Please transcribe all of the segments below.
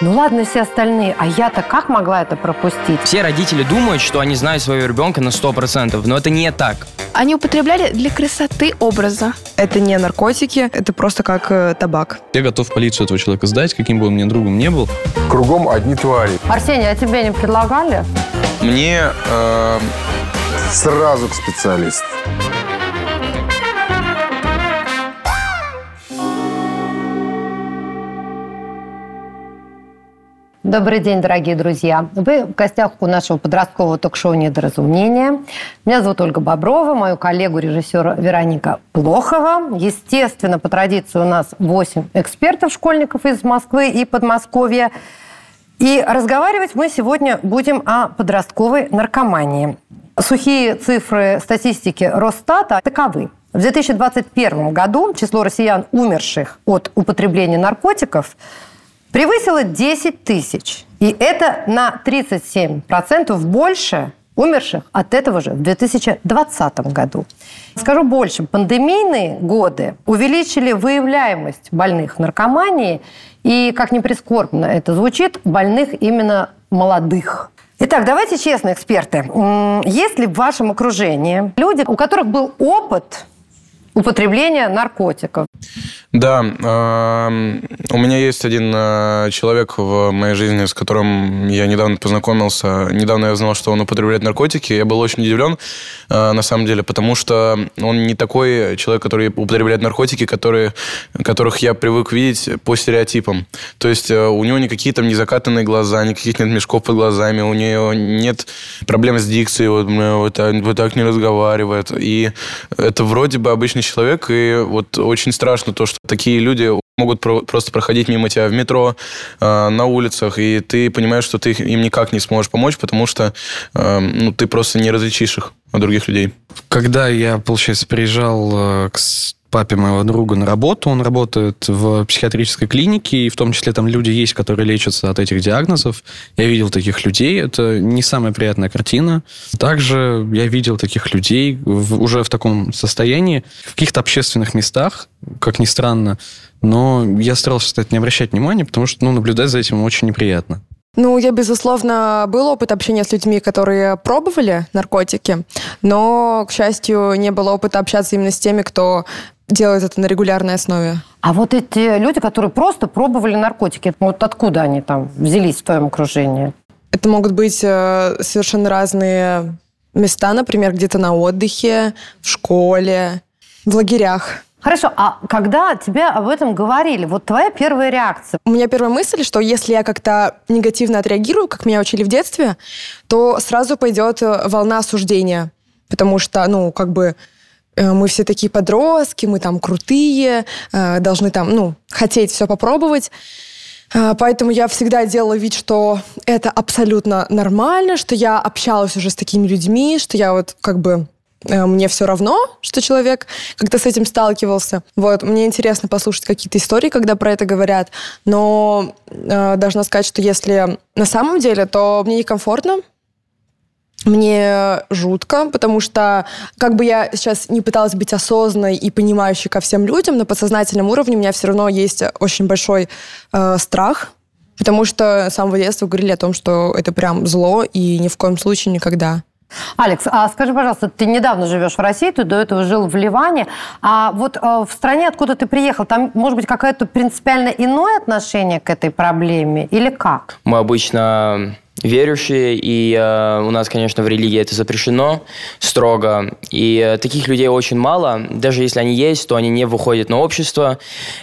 Ну ладно, все остальные. А я-то как могла это пропустить? Все родители думают, что они знают своего ребенка на 100%, но это не так. Они употребляли для красоты образа. Это не наркотики, это просто как э, табак. Я готов полицию этого человека сдать, каким бы он мне другом не был. Кругом одни твари. Арсений, а тебе не предлагали? Мне э, Сразу к специалисту. Добрый день, дорогие друзья. Вы в гостях у нашего подросткового ток-шоу «Недоразумение». Меня зовут Ольга Боброва, мою коллегу режиссера Вероника Плохова. Естественно, по традиции у нас 8 экспертов-школьников из Москвы и Подмосковья. И разговаривать мы сегодня будем о подростковой наркомании. Сухие цифры статистики Росстата таковы. В 2021 году число россиян, умерших от употребления наркотиков, превысило 10 тысяч. И это на 37% больше умерших от этого же в 2020 году. Скажу больше, пандемийные годы увеличили выявляемость больных наркоманией и, как ни прискорбно это звучит, больных именно молодых. Итак, давайте честно, эксперты. Есть ли в вашем окружении люди, у которых был опыт употребления наркотиков? Да, эм, у меня есть один э, человек в моей жизни, с которым я недавно познакомился. Недавно я узнал, что он употребляет наркотики. Я был очень удивлен, э, на самом деле, потому что он не такой человек, который употребляет наркотики, которые, которых я привык видеть по стереотипам. То есть э, у него никакие там не закатанные глаза, никаких нет мешков под глазами, у него нет проблем с дикцией, вот, вот, вот так не разговаривает. И это вроде бы обычный человек, и вот очень страшно то, что такие люди могут про- просто проходить мимо тебя в метро, э, на улицах, и ты понимаешь, что ты им никак не сможешь помочь, потому что э, ну, ты просто не различишь их от других людей. Когда я, получается, приезжал э, к папе моего друга на работу, он работает в психиатрической клинике, и в том числе там люди есть, которые лечатся от этих диагнозов. Я видел таких людей, это не самая приятная картина. Также я видел таких людей в- уже в таком состоянии, в каких-то общественных местах, как ни странно, но я старался, кстати, не обращать внимания, потому что ну, наблюдать за этим очень неприятно. Ну, я, безусловно, был опыт общения с людьми, которые пробовали наркотики, но, к счастью, не было опыта общаться именно с теми, кто делает это на регулярной основе. А вот эти люди, которые просто пробовали наркотики, вот откуда они там взялись в твоем окружении? Это могут быть э, совершенно разные места, например, где-то на отдыхе, в школе, в лагерях. Хорошо, а когда тебе об этом говорили, вот твоя первая реакция? У меня первая мысль, что если я как-то негативно отреагирую, как меня учили в детстве, то сразу пойдет э, волна осуждения. Потому что, ну, как бы э, мы все такие подростки, мы там крутые, э, должны там, ну, хотеть все попробовать. Поэтому я всегда делала вид, что это абсолютно нормально, что я общалась уже с такими людьми, что я вот как бы мне все равно, что человек как-то с этим сталкивался. Вот, мне интересно послушать какие-то истории, когда про это говорят, но э, должна сказать, что если на самом деле, то мне некомфортно, мне жутко, потому что как бы я сейчас не пыталась быть осознанной и понимающей ко всем людям, на подсознательном уровне у меня все равно есть очень большой э, страх, потому что с самого детства говорили о том, что это прям зло и ни в коем случае никогда. Алекс, а скажи, пожалуйста, ты недавно живешь в России, ты до этого жил в Ливане, а вот э, в стране, откуда ты приехал, там может быть какое-то принципиально иное отношение к этой проблеме или как? Мы обычно верующие, и э, у нас, конечно, в религии это запрещено строго. И э, таких людей очень мало. Даже если они есть, то они не выходят на общество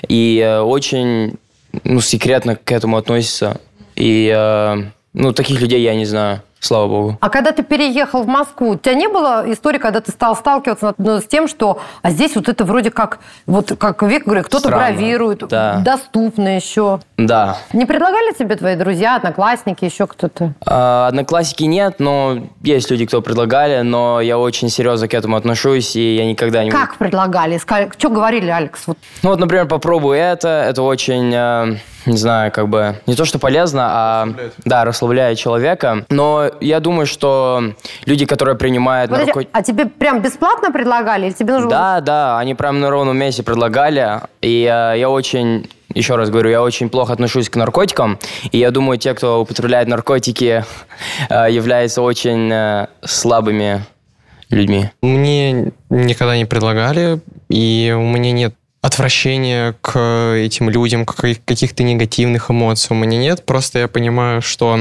и э, очень ну, секретно к этому относятся. И э, ну, таких людей я не знаю, слава богу. А когда ты переехал в Москву, у тебя не было истории, когда ты стал сталкиваться ну, с тем, что а здесь вот это вроде как, вот как Вик говорит, кто-то бравирует, да. доступно еще. Да. Не предлагали тебе твои друзья, одноклассники, еще кто-то? А, Одноклассники нет, но есть люди, кто предлагали, но я очень серьезно к этому отношусь, и я никогда не... Как предлагали? Что говорили, Алекс? Вот Ну вот, например, попробуй это, это очень, э, не знаю, как бы, не то, что полезно, а, да, расслабляет человека, но я думаю, что люди, которые принимают Подожди, наркотики... а тебе прям бесплатно предлагали? Или тебе нужно было- Да, да, они прям на ровном месте предлагали, и э, я очень еще раз говорю, я очень плохо отношусь к наркотикам, и я думаю, те, кто употребляет наркотики, э, являются очень э, слабыми людьми. Мне никогда не предлагали, и у меня нет отвращения к этим людям, к каких-то негативных эмоций у меня нет. Просто я понимаю, что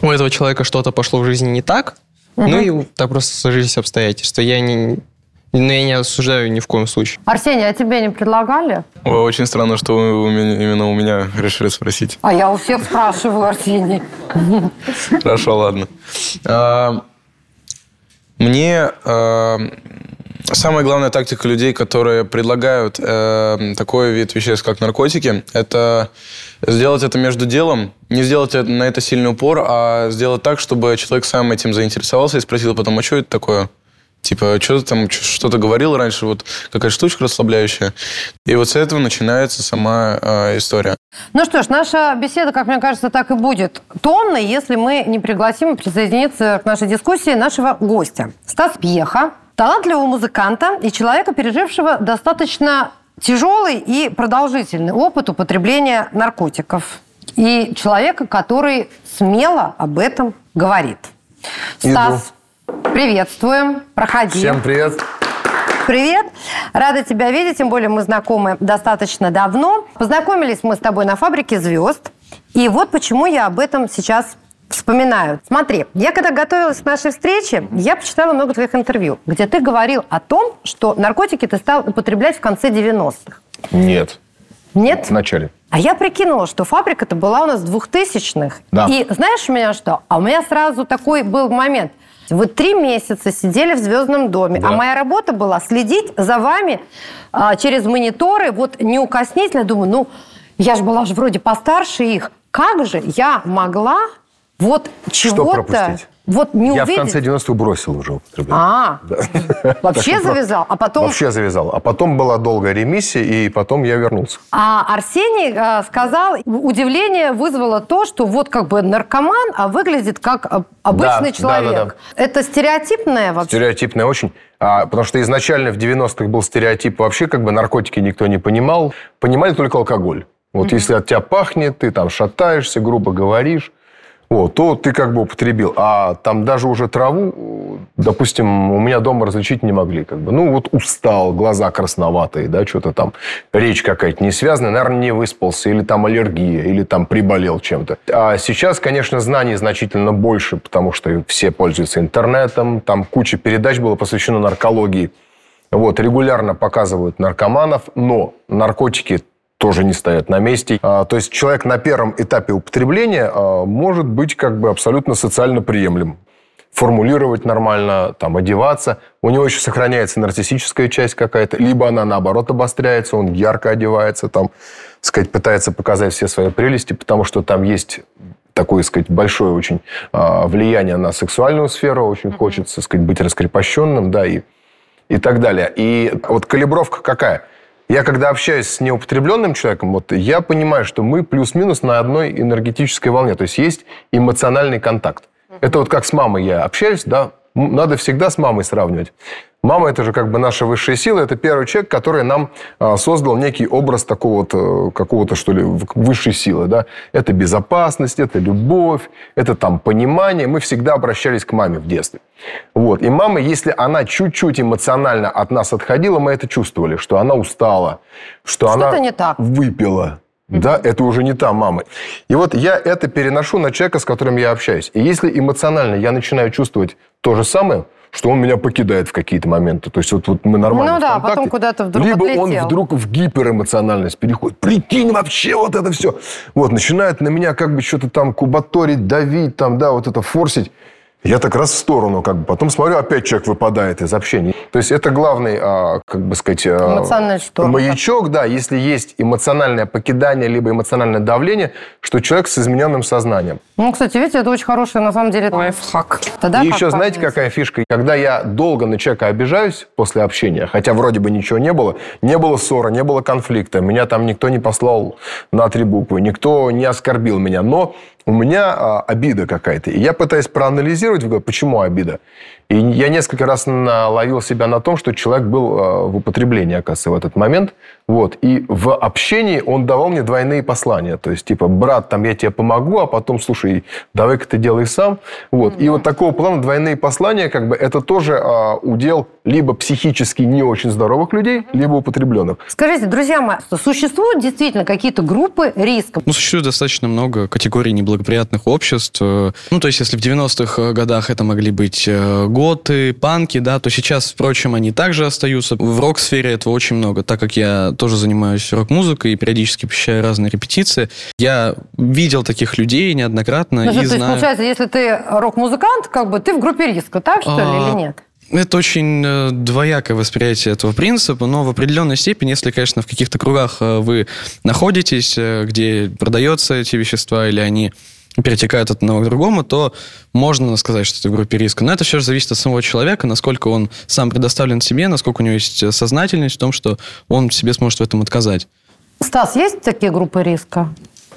у этого человека что-то пошло в жизни не так, ну и так просто сложились обстоятельства. Я не, но я не осуждаю ни в коем случае. Арсений, а тебе не предлагали? Ой, Очень странно, что вы у меня- именно у меня решили спросить. А я у всех спрашиваю, Арсений. Хорошо, ладно. А, Мне а, самая главная тактика людей, которые предлагают э, такой вид веществ, как наркотики, это сделать это между делом, не сделать на это сильный упор, а сделать так, чтобы человек сам этим заинтересовался и спросил потом, а что это такое? Типа, что ты там что-то говорил раньше, вот какая штучка расслабляющая. И вот с этого начинается сама э, история. Ну что ж, наша беседа, как мне кажется, так и будет томной, если мы не пригласим присоединиться к нашей дискуссии нашего гостя. Стас Пьеха, талантливого музыканта и человека, пережившего достаточно тяжелый и продолжительный опыт употребления наркотиков. И человека, который смело об этом говорит. Стас, приветствуем. Проходи. Всем привет. Привет! Рада тебя видеть, тем более мы знакомы достаточно давно. Познакомились мы с тобой на фабрике звезд. И вот почему я об этом сейчас вспоминаю. Смотри, я когда готовилась к нашей встрече, я почитала много твоих интервью, где ты говорил о том, что наркотики ты стал употреблять в конце 90-х. Нет, Нет? в начале. А я прикинула, что фабрика-то была у нас 2000-х. Да. И знаешь у меня что? А у меня сразу такой был момент. Вы три месяца сидели в Звездном доме, а моя работа была следить за вами а, через мониторы, вот неукоснительно. Думаю, ну, я же была же вроде постарше их. Как же я могла вот чего-то вот не Я увидеть? в конце 90-х бросил уже употреблять. А, вообще Так что завязал, а потом... Вообще завязал. А потом была долгая ремиссия, и потом я вернулся. А Арсений э, сказал, удивление вызвало то, что вот как бы наркоман, а выглядит как э, обычный Да, человек. да, да, Это стереотипное вообще? Стереотипная очень. А, потому что изначально в 90-х был стереотип вообще как бы наркотики никто не понимал. Понимали только алкоголь. Вот если от тебя пахнет, ты там шатаешься, грубо говоришь, вот, то ты как бы употребил. А там даже уже траву, допустим, у меня дома различить не могли. Как бы. Ну, вот устал, глаза красноватые, да, что-то там, речь какая-то не связанная, наверное, не выспался, или там аллергия, или там приболел чем-то. А сейчас, конечно, знаний значительно больше, потому что все пользуются интернетом, там куча передач было посвящено наркологии. Вот, регулярно показывают наркоманов, но наркотики тоже не стоят на месте. А, то есть человек на первом этапе употребления а, может быть как бы абсолютно социально приемлем. Формулировать нормально, там, одеваться. У него еще сохраняется нарциссическая часть какая-то. Либо она, наоборот, обостряется, он ярко одевается, там, сказать, пытается показать все свои прелести, потому что там есть такое, сказать, большое очень а, влияние на сексуальную сферу. Очень хочется, сказать, быть раскрепощенным, да, и и так далее. И вот калибровка какая? Я когда общаюсь с неупотребленным человеком, вот я понимаю, что мы плюс-минус на одной энергетической волне. То есть есть эмоциональный контакт. Это вот как с мамой я общаюсь, да, надо всегда с мамой сравнивать. Мама – это же как бы наша высшая сила, это первый человек, который нам а, создал некий образ такого вот, э, какого-то, что ли, высшей силы, да. Это безопасность, это любовь, это там понимание. Мы всегда обращались к маме в детстве. Вот. И мама, если она чуть-чуть эмоционально от нас отходила, мы это чувствовали, что она устала, что Что-то она не так. выпила. Да, это уже не та мама. И вот я это переношу на человека, с которым я общаюсь. И если эмоционально я начинаю чувствовать то же самое, что он меня покидает в какие-то моменты. То есть вот, вот мы нормально Ну да, потом куда-то вдруг Либо он отлетел. вдруг в гиперэмоциональность переходит. Прикинь вообще вот это все. Вот, начинает на меня как бы что-то там кубаторить, давить, там, да, вот это форсить. Я так раз в сторону, как бы. Потом смотрю, опять человек выпадает из общения. То есть это главный, а, как бы сказать... а, Эмоциональный шторм. Маячок, да, если есть эмоциональное покидание, либо эмоциональное давление, что человек с измененным сознанием. Ну, кстати, видите, это очень хороший, на самом деле, лайфхак. Тогда и как еще, знаете, какая фишка? Когда я долго на человека обижаюсь после общения, хотя вроде бы ничего не было, не было ссоры, не было конфликта, меня там никто не послал на три буквы, никто не оскорбил меня, но у меня а, обида какая-то. И я пытаюсь проанализировать, голове, почему обида. И я несколько раз наловил себя на том, что человек был э, в употреблении, оказывается, в этот момент. Вот. И в общении он давал мне двойные послания. То есть, типа, брат, там, я тебе помогу, а потом, слушай, давай-ка ты делай сам. Вот. И вот такого плана двойные послания, как бы, это тоже э, удел либо психически не очень здоровых людей, либо употребленных. Скажите, друзья мои, существуют действительно какие-то группы риска? Ну, существует достаточно много категорий неблагоприятных обществ. Э, Ну, то есть, если в 90-х годах это могли быть э, готы, панки, да, то сейчас, впрочем, они также остаются. В рок-сфере этого очень много, так как я тоже занимаюсь рок-музыкой и периодически посещаю разные репетиции. Я видел таких людей неоднократно Ну, и что, то есть, знаю... получается, если ты рок-музыкант, как бы ты в группе риска, так что ли, А, или нет? Это очень э, двоякое восприятие этого принципа, но в определенной степени, если, конечно, в каких-то кругах э, вы находитесь, э, где продаются эти вещества или они перетекают от одного к другому, то можно сказать, что ты в группе риска. Но это все же зависит от самого человека, насколько он сам предоставлен себе, насколько у него есть э, сознательность в том, что он себе сможет в этом отказать. Стас, есть такие группы риска?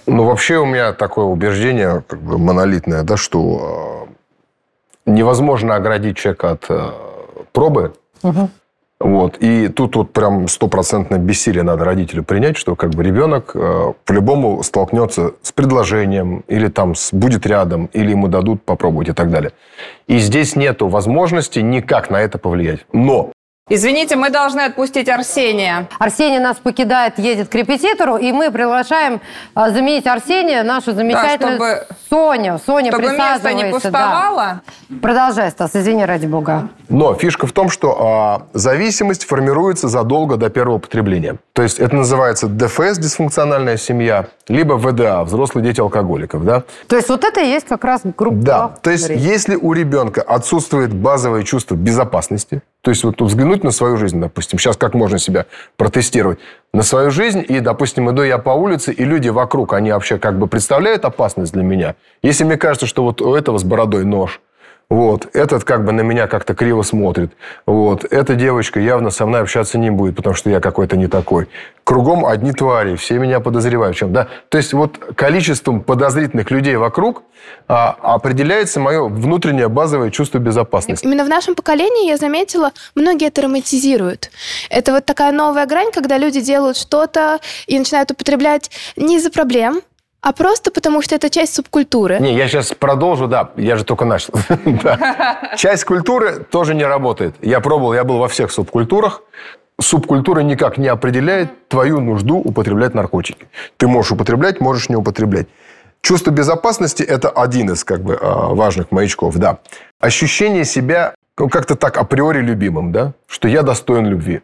Ну, вообще у меня такое убеждение как бы монолитное, да, что э, невозможно оградить человека от э, пробы. Вот. И тут вот прям стопроцентно бессилие надо родителю принять, что как бы ребенок э, по-любому столкнется с предложением, или там с- будет рядом, или ему дадут попробовать и так далее. И здесь нету возможности никак на это повлиять. Но Извините, мы должны отпустить Арсения. Арсений нас покидает, едет к репетитору, и мы приглашаем а, заменить Арсения нашу замечательную чтобы- Соню. Соня, Чтобы место не присаживайся. да. пустовало. Продолжай, Стас, извини, ради бога. Но фишка в том, что а, зависимость формируется задолго до первого употребления. То есть это называется ДФС, дисфункциональная семья, либо ВДА, взрослые дети алкоголиков, да? То есть вот это и есть как раз группа Да, то есть если у ребенка отсутствует базовое чувство безопасности, то есть вот взглянуть на свою жизнь, допустим, сейчас как можно себя протестировать, на свою жизнь, и, допустим, иду я по улице, и люди вокруг, они вообще как бы представляют опасность для меня. Если мне кажется, что вот у этого с бородой нож, вот, этот как бы на меня как-то криво смотрит. Вот, эта девочка явно со мной общаться не будет, потому что я какой-то не такой. Кругом одни твари, все меня подозревают в чем. Да? То есть вот количеством подозрительных людей вокруг а, определяется мое внутреннее базовое чувство безопасности. Именно в нашем поколении, я заметила, многие это романтизируют. Это вот такая новая грань, когда люди делают что-то и начинают употреблять не из-за проблем, а просто потому, что это часть субкультуры. Не, я сейчас продолжу, да, я же только начал. Часть культуры тоже не работает. Я пробовал, я был во всех субкультурах. Субкультура никак не определяет твою нужду употреблять наркотики. Ты можешь употреблять, можешь не употреблять. Чувство безопасности – это один из как бы, а, важных маячков, да. Ощущение себя ну, как-то так априори любимым, да, что я достоин любви.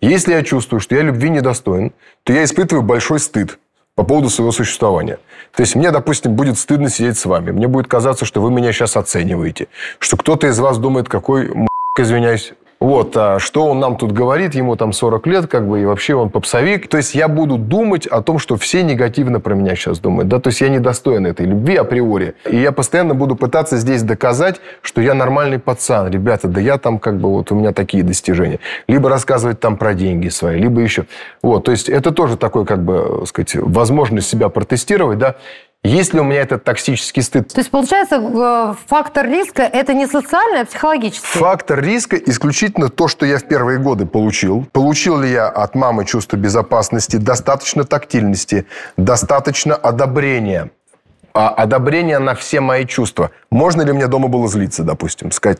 Если я чувствую, что я любви недостоин, то я испытываю большой стыд по поводу своего существования. То есть мне, допустим, будет стыдно сидеть с вами. Мне будет казаться, что вы меня сейчас оцениваете. Что кто-то из вас думает, какой извиняюсь, вот, а что он нам тут говорит, ему там 40 лет, как бы, и вообще он попсовик. То есть я буду думать о том, что все негативно про меня сейчас думают, да, то есть я недостоин этой любви априори. И я постоянно буду пытаться здесь доказать, что я нормальный пацан, ребята, да я там как бы, вот у меня такие достижения. Либо рассказывать там про деньги свои, либо еще. Вот, то есть это тоже такой, как бы, э, сказать, возможность себя протестировать, да. Есть ли у меня этот токсический стыд? То есть, получается, э, фактор риска – это не социальный, а психологический. Фактор риска исключительно то, что я в первые годы получил. Получил ли я от мамы чувство безопасности, достаточно тактильности, достаточно одобрения. А одобрение на все мои чувства. Можно ли мне дома было злиться, допустим, сказать,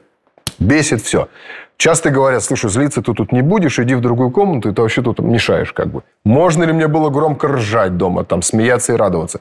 бесит все. Часто говорят, слушай, злиться ты тут не будешь, иди в другую комнату, и ты вообще тут мешаешь как бы. Можно ли мне было громко ржать дома, там, смеяться и радоваться?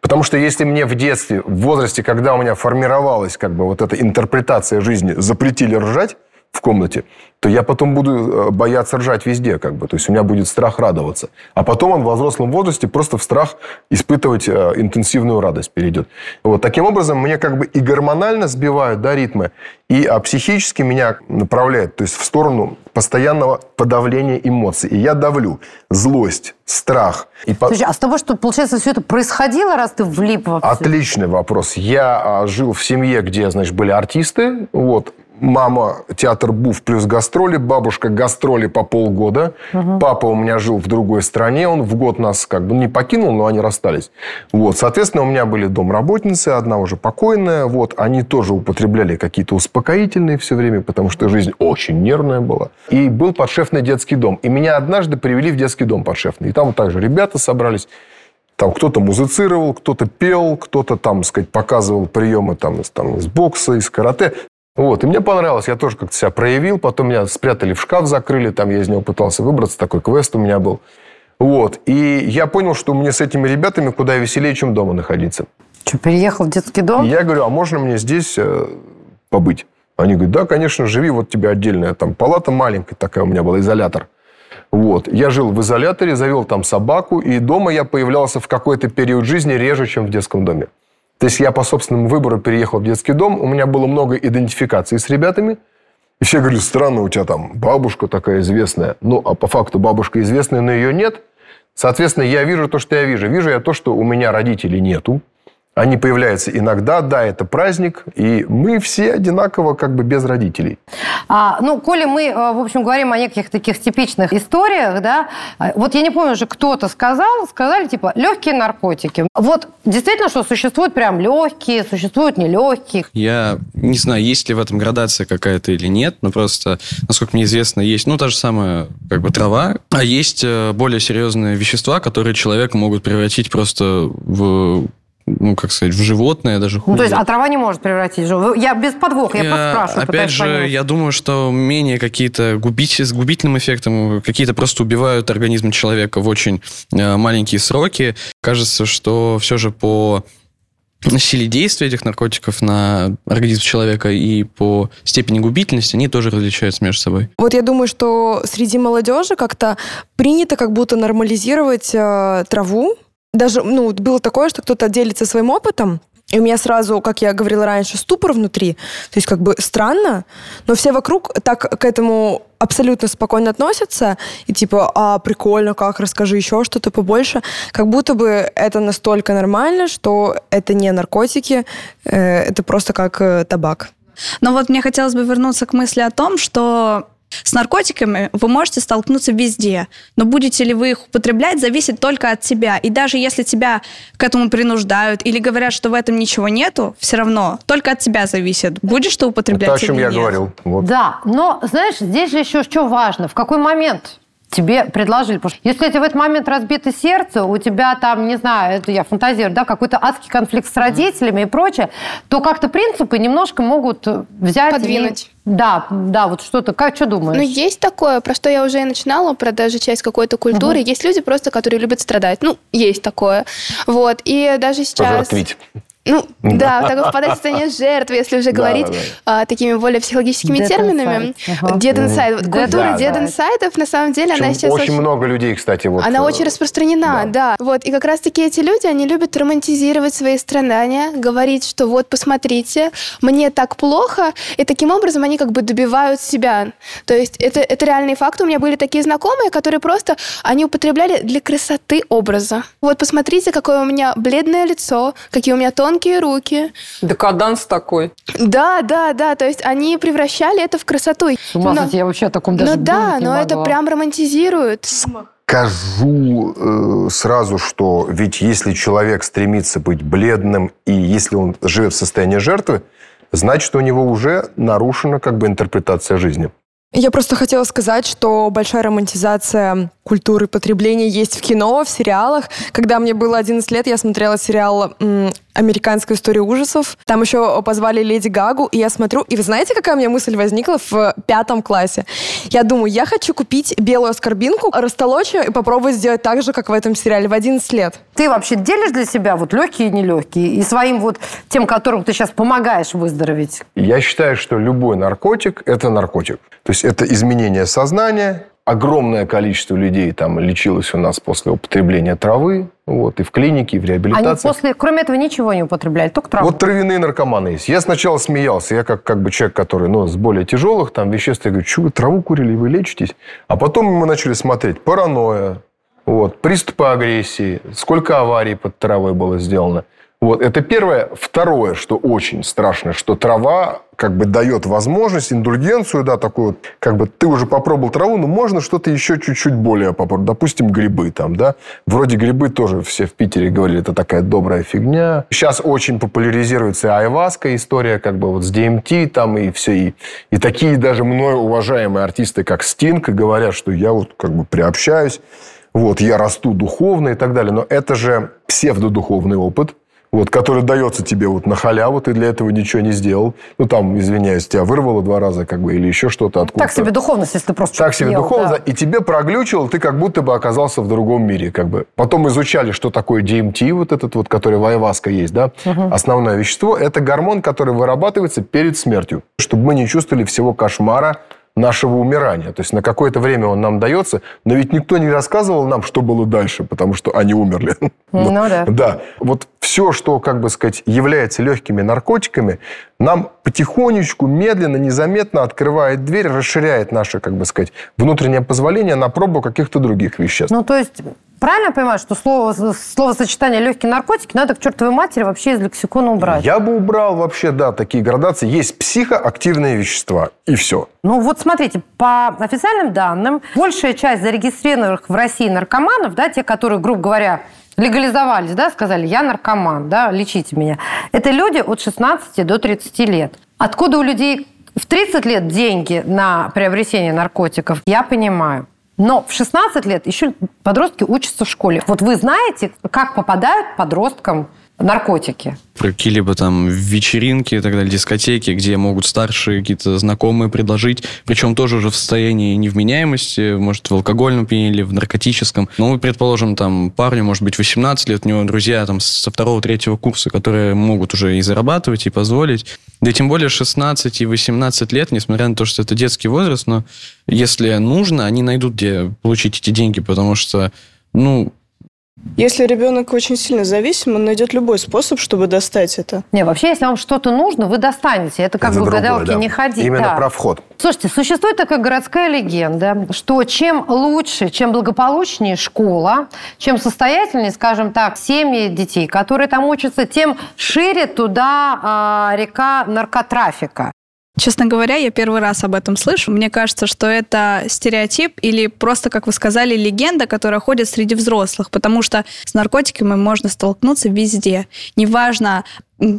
Потому что если мне в детстве, в возрасте, когда у меня формировалась как бы вот эта интерпретация жизни, запретили ржать в комнате, то я потом буду э, бояться ржать везде, как бы. То есть у меня будет страх радоваться. А потом он в взрослом возрасте просто в страх испытывать э, интенсивную радость перейдет. Вот таким образом мне как бы и гормонально сбивают да, ритмы, и а, психически меня направляет, то есть в сторону постоянного подавления эмоций. И я давлю злость, страх. И по- Слушай, а с того, что, получается, все это происходило, раз ты влип во всё? Отличный вопрос. Я а, жил в семье, где, значит, были артисты. Вот. Мама театр Буф плюс гастроли, бабушка гастроли по полгода. Папа у меня жил в другой стране, он в год нас как бы не покинул, но они расстались. Вот, соответственно, у меня были домработницы, одна уже покойная, вот, они тоже употребляли какие-то успокоительные все время, потому что жизнь очень нервная была. И был подшефный детский дом. И меня однажды привели в детский дом подшефный. И там также ребята собрались. Там кто-то музицировал, кто-то пел, кто-то там, сказать, показывал приемы там, из, там, из бокса, из карате. Вот, и мне понравилось, я тоже как-то себя проявил, потом меня спрятали в шкаф, закрыли, там я из него пытался выбраться, такой квест у меня был. Вот, и я понял, что мне с этими ребятами куда веселее, чем дома находиться. Что, переехал в детский дом? И я говорю, а можно мне здесь э, побыть? Они говорят, да, конечно, живи, вот тебе отдельная там палата маленькая такая у меня была, изолятор. Вот. Я жил в изоляторе, завел там собаку, и дома я появлялся в какой-то период жизни реже, чем в детском доме. То есть я по собственному выбору переехал в детский дом, у меня было много идентификаций с ребятами, и все говорили, странно, у тебя там бабушка такая известная. Ну, а по факту бабушка известная, но ее нет. Соответственно, я вижу то, что я вижу. Вижу я то, что у меня родителей нету. Они появляются иногда, да, это праздник, и мы все одинаково как бы без родителей. А, ну, коли мы, э, в общем, говорим о неких таких типичных историях, да, э, вот я не помню уже, кто-то сказал, сказали, типа, легкие наркотики. Вот действительно, что существуют прям легкие, существуют нелегкие. Я не знаю, есть ли в этом градация какая-то или нет, но просто, насколько мне известно, есть, ну, та же самая, как бы, трава, а есть э, более серьезные вещества, которые человека могут превратить просто в ну, как сказать, в животное даже хуже. Ну, то есть, а трава не может превратить в животное? Я без подвоха, я, просто спрашиваю. Опять же, понять. я думаю, что менее какие-то губить, с губительным эффектом, какие-то просто убивают организм человека в очень э, маленькие сроки. Кажется, что все же по силе действия этих наркотиков на организм человека и по степени губительности они тоже различаются между собой. Вот я думаю, что среди молодежи как-то принято как будто нормализировать э, траву. Даже, ну, было такое, что кто-то делится своим опытом, и у меня сразу, как я говорила раньше, ступор внутри. То есть как бы странно, но все вокруг так к этому абсолютно спокойно относятся. И типа, а, прикольно, как, расскажи еще что-то побольше. Как будто бы это настолько нормально, что это не наркотики, э, это просто как э, табак. Но вот мне хотелось бы вернуться к мысли о том, что с наркотиками вы можете столкнуться везде, но будете ли вы их употреблять, зависит только от тебя. И даже если тебя к этому принуждают или говорят, что в этом ничего нету, все равно только от тебя зависит, будешь ты употреблять Это о чем я нет. говорил. Вот. Да, но, знаешь, здесь же еще что важно, в какой момент тебе предложили. Потому что если у тебя в этот момент разбито сердце, у тебя там, не знаю, это я фантазирую, да, какой-то адский конфликт с родителями и прочее, то как-то принципы немножко могут взять... и- Подвинуть. Да, да, вот что-то. Как, что думаешь? Ну, есть такое, про что я уже и начинала, про даже часть какой-то культуры. Есть люди просто, которые любят страдать. Ну, есть такое. Вот. И даже сейчас... Пожертвить. Ну, да, так впадать в состояние жертвы, если уже Да, говорить да, а, такими более психологическими Dead терминами. Dead inside. Вот Культура dead инсайдов, на самом деле, она сейчас очень очень... много людей, кстати, вот. Она э, очень распространена, да. Вот. И как раз-таки эти люди, они любят романтизировать свои страдания, говорить, что вот, посмотрите, мне так плохо, и таким образом они как бы добивают себя. То есть это, это реальный факт. У меня были такие знакомые, которые просто, они употребляли для красоты образа. Вот посмотрите, какое у меня бледное лицо, какие у меня тонкие руки. Декаданс такой. Да, да, да. То есть они превращали это в красоту. С ума Но- я вообще о таком даже ну да, не но это могла. прям романтизируют. Скажу э, сразу, что ведь если человек стремится быть бледным, и если он живет в состоянии жертвы, значит, у него уже нарушена как бы интерпретация жизни. Я просто хотела сказать, что большая романтизация культуры потребления есть в кино, в сериалах. Когда мне было 11 лет, я смотрела сериал м, «Американская история ужасов». Там еще позвали Леди Гагу, и я смотрю, и вы знаете, какая у меня мысль возникла в пятом классе? Я думаю, я хочу купить белую аскорбинку, растолочь ее и попробовать сделать так же, как в этом сериале в 11 лет. Ты вообще делишь для себя вот легкие и нелегкие? И своим вот тем, которым ты сейчас помогаешь выздороветь? Я считаю, что любой наркотик – это наркотик. То есть это изменение сознания. Огромное количество людей там лечилось у нас после употребления травы. Вот, и в клинике, и в Они реабилитации. после, кроме этого, ничего не употребляли, только траву. Вот травяные наркоманы есть. Я сначала смеялся. Я как, как бы человек, который ну, с более тяжелых там, веществ, я говорю, что вы траву курили, вы лечитесь? А потом мы начали смотреть паранойя, вот, приступы агрессии, сколько аварий под травой было сделано. Вот, это первое. Второе, что очень страшно, что трава как бы дает возможность, индульгенцию, да, такую как бы ты уже попробовал траву, но можно что-то еще чуть-чуть более попробовать. Допустим, грибы там, да. Вроде грибы тоже все в Питере говорили, это такая добрая фигня. Сейчас очень популяризируется айваска история, как бы вот с DMT там и все. И, и такие даже мною уважаемые артисты, как Стинг, говорят, что я вот как бы приобщаюсь, вот, я расту духовно и так далее. Но это же псевдодуховный опыт, вот, который дается тебе вот на халяву, ты для этого ничего не сделал. Ну, там, извиняюсь, тебя вырвало два раза, как бы, или еще что-то откуда Так себе духовность, если ты просто Так себе ел, духовно, да. и тебе проглючило, ты как будто бы оказался в другом мире, как бы. Потом изучали, что такое DMT, вот этот вот, который в айваска есть, да, основное вещество. Это гормон, который вырабатывается перед смертью, чтобы мы не чувствовали всего кошмара нашего умирания. То есть на какое-то время он нам дается, но ведь никто не рассказывал нам, что было дальше, потому что они умерли. Ну да. Да. Вот все, что, как бы сказать, является легкими наркотиками, нам потихонечку, медленно, незаметно открывает дверь, расширяет наше, как бы сказать, внутреннее позволение на пробу каких-то других веществ. Ну, то есть, правильно я понимаю, что слово, словосочетание «легкие наркотики» надо к чертовой матери вообще из лексикона убрать? Я бы убрал вообще, да, такие градации. Есть психоактивные вещества, и все. Ну вот смотрите, по официальным данным, большая часть зарегистрированных в России наркоманов, да, те, которые, грубо говоря, легализовались, да, сказали, я наркоман, да, лечите меня, это люди от 16 до 30 лет. Откуда у людей в 30 лет деньги на приобретение наркотиков, я понимаю. Но в 16 лет еще подростки учатся в школе. Вот вы знаете, как попадают подросткам наркотики? Какие-либо там вечеринки и так далее, дискотеки, где могут старшие какие-то знакомые предложить, причем тоже уже в состоянии невменяемости, может, в алкогольном пьяне или в наркотическом. Ну, предположим, там парню, может быть, 18 лет, у него друзья там со второго-третьего курса, которые могут уже и зарабатывать, и позволить. Да и тем более 16 и 18 лет, несмотря на то, что это детский возраст, но если нужно, они найдут, где получить эти деньги, потому что, ну, Если ребенок очень сильно зависим, он найдет любой способ, чтобы достать это. Не, вообще, если вам что-то нужно, вы достанете. Это как Это бы другое, гадалке да. не ходить. Именно да. про вход. Слушайте, существует такая городская легенда, что чем лучше, чем благополучнее школа, чем состоятельнее, скажем так, семьи детей, которые там учатся, тем шире туда а, река наркотрафика. Честно говоря, я первый раз об этом слышу. Мне кажется, что это стереотип или просто, как вы сказали, легенда, которая ходит среди взрослых, потому что с наркотиками можно столкнуться везде. Неважно,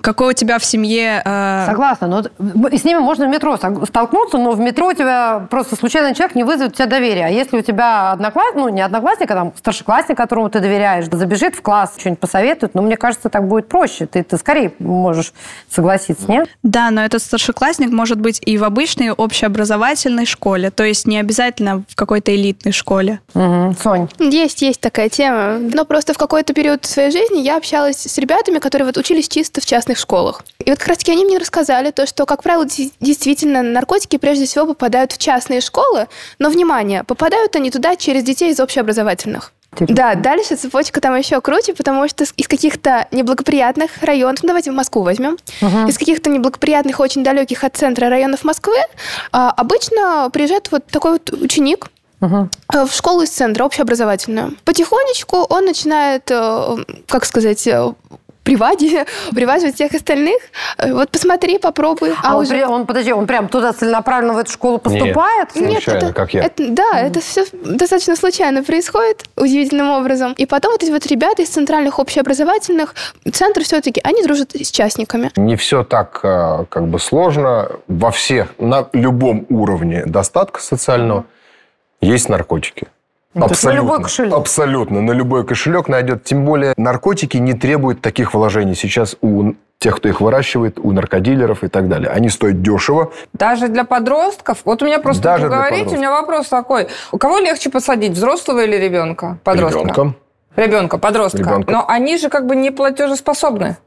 какой у тебя в семье... э, Согласна, но м- с ними можно в метро столкнуться, но в метро у тебя просто случайный человек не вызовет у тебя доверия. А если у тебя одноклассник, ну не одноклассник, а там старшеклассник, которому ты доверяешь, забежит в класс, что-нибудь посоветует, ну мне кажется, так будет проще. Ты, ты скорее можешь согласиться, нет? Да, но этот старшеклассник может быть и в обычной общеобразовательной школе, то есть не обязательно в какой-то элитной школе. Угу. Сонь. Есть, есть такая тема. Но просто в какой-то период своей жизни я общалась с ребятами, которые вот учились чисто в частных школах. И вот как раз-таки они мне рассказали то, что, как правило, де- действительно наркотики прежде всего попадают в частные школы, но, внимание, попадают они туда через детей из общеобразовательных. Да, дальше цепочка там еще круче, потому что из каких-то неблагоприятных районов, ну давайте в Москву возьмем, из каких-то неблагоприятных, очень далеких от центра районов Москвы а, обычно приезжает вот такой вот ученик, э, в школу из центра, общеобразовательную. Потихонечку он начинает, э, как сказать, э, привади, привязывать всех остальных. Э, Вот посмотри, попробуй. А, он, уже- при- он, подожди, он прям туда целенаправленно в эту школу поступает? Нет, Случайно, это, как я. это- да, это все достаточно случайно происходит, удивительным образом. И потом вот эти вот ребята из центральных общеобразовательных центров все-таки, они дружат с частниками. Не все так э, как бы сложно. Во всех, на любом уровне достатка социального есть наркотики. Ну, то есть на любой кошелек. Абсолютно. На любой кошелек найдет. Тем более наркотики не требуют таких вложений сейчас у тех, кто их выращивает, у наркодилеров и так далее. Они стоят дешево. Даже для подростков? Вот у меня просто Даже для говорите, у меня вопрос такой. У кого легче посадить, взрослого или ребенка? Подростка. Ребенком. Ребенка, подростка. Ребенка. Но они же как бы не платежеспособны.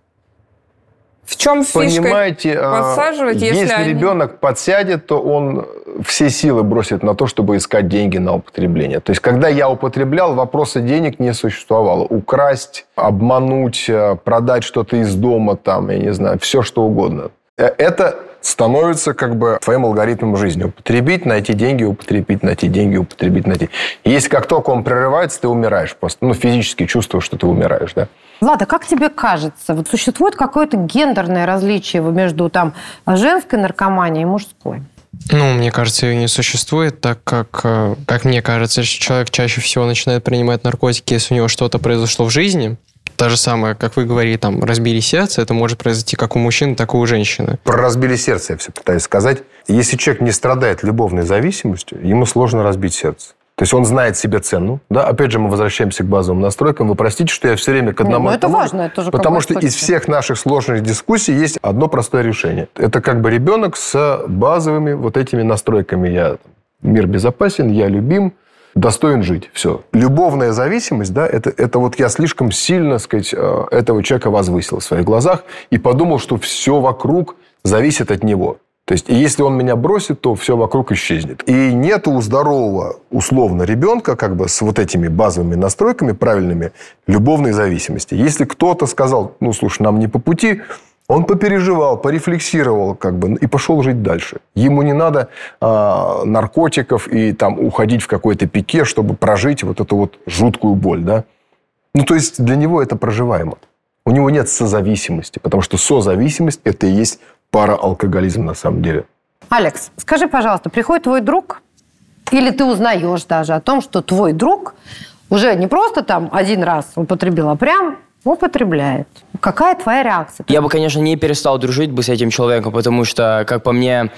В чем фишка? Понимаете, подсаживать, если если они- ребенок подсядет, то он все силы бросит на то, чтобы искать деньги на употребление. То есть, когда я употреблял, вопроса денег не существовало. Украсть, обмануть, э, продать что-то из дома, там, я не знаю, все что угодно. Э, Это становится как бы твоим алгоритмом жизни. Употребить, найти деньги, употребить, найти деньги, употребить, найти. И если как только он прерывается, ты умираешь просто. Ну, физически чувствуешь, что ты умираешь, да. Влада, как тебе кажется, вот существует какое-то гендерное различие между там женской наркоманией и мужской? Ну, мне кажется, ее не существует, так как, э, как мне кажется, человек чаще всего начинает принимать наркотики, если у него что-то произошло в жизни. Та же самое, как вы говорили, там, разбили сердце, это может произойти как у мужчин, так и у женщины. Про разбили сердце я все пытаюсь сказать. Если человек не страдает любовной зависимостью, ему сложно разбить сердце. То есть он знает себе цену. Да? Опять же, мы возвращаемся к базовым настройкам. Вы простите, что я все время к одному... Ну, это важно. Это же потому что из всех наших сложных дискуссий есть одно простое решение. Это как бы ребенок с базовыми вот этими настройками. Я мир безопасен, я любим, достоин жить. Все. Любовная зависимость, да, это, это вот я слишком сильно, сказать, э, этого человека возвысил в своих глазах и подумал, что все вокруг зависит от него. То есть, если он меня бросит, то все вокруг исчезнет. И нет у здорового, условно, ребенка как бы с вот этими базовыми настройками правильными любовной зависимости. Если кто-то сказал, ну, слушай, нам не по пути, он попереживал, порефлексировал как бы и пошел жить дальше. Ему не надо э, наркотиков и там уходить в какой-то пике, чтобы прожить вот эту вот жуткую боль, да. Ну, то есть для него это проживаемо. У него нет созависимости, потому что созависимость – это и есть параалкоголизм на самом деле. Алекс, скажи, пожалуйста, приходит твой друг, или ты узнаешь даже о том, что твой друг уже не просто там один раз употребил, а прям употребляет. Какая твоя реакция? Я бы, конечно, не перестал дружить бы с этим человеком, потому что, как по мне,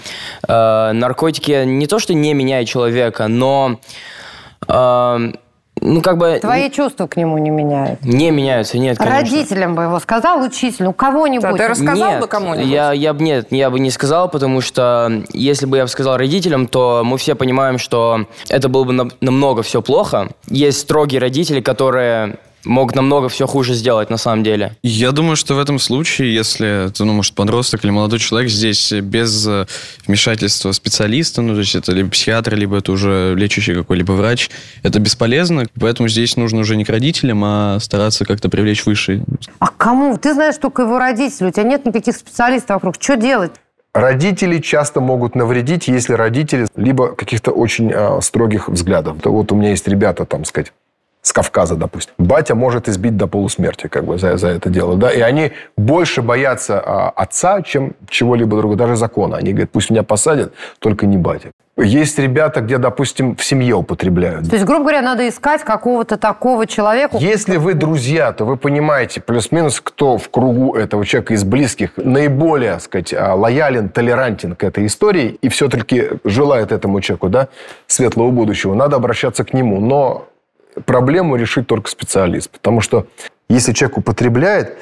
э, наркотики не то, что не меняют человека, но э, ну, как бы... Твои чувства к нему не меняются? Не меняются, нет, конечно. Родителям бы его сказал, учителю, кого-нибудь? Да, ты рассказал нет, бы кому-нибудь? Я, я, нет, я бы не сказал, потому что если бы я сказал родителям, то мы все понимаем, что это было бы намного все плохо. Есть строгие родители, которые мог намного все хуже сделать на самом деле. Я думаю, что в этом случае, если это, ну, может, подросток или молодой человек, здесь без э, вмешательства специалиста, ну, то есть это либо психиатр, либо это уже лечащий какой-либо врач, это бесполезно, поэтому здесь нужно уже не к родителям, а стараться как-то привлечь выше. А кому? Ты знаешь только его родителей, у тебя нет никаких специалистов вокруг. Что делать? Родители часто могут навредить, если родители либо каких-то очень э, строгих взглядов. То вот у меня есть ребята, там сказать, с Кавказа, допустим. Батя может избить до полусмерти как бы за, за это дело. Да? И они больше боятся а, отца, чем чего-либо другого, даже закона. Они говорят, пусть меня посадят, только не батя. Есть ребята, где, допустим, в семье употребляют. То есть, грубо говоря, надо искать какого-то такого человека. Если вы друзья, то вы понимаете, плюс-минус, кто в кругу этого человека из близких наиболее, так сказать, а, лоялен, толерантен к этой истории и все-таки желает этому человеку да, светлого будущего, надо обращаться к нему. Но проблему решит только специалист. Потому что если человек употребляет,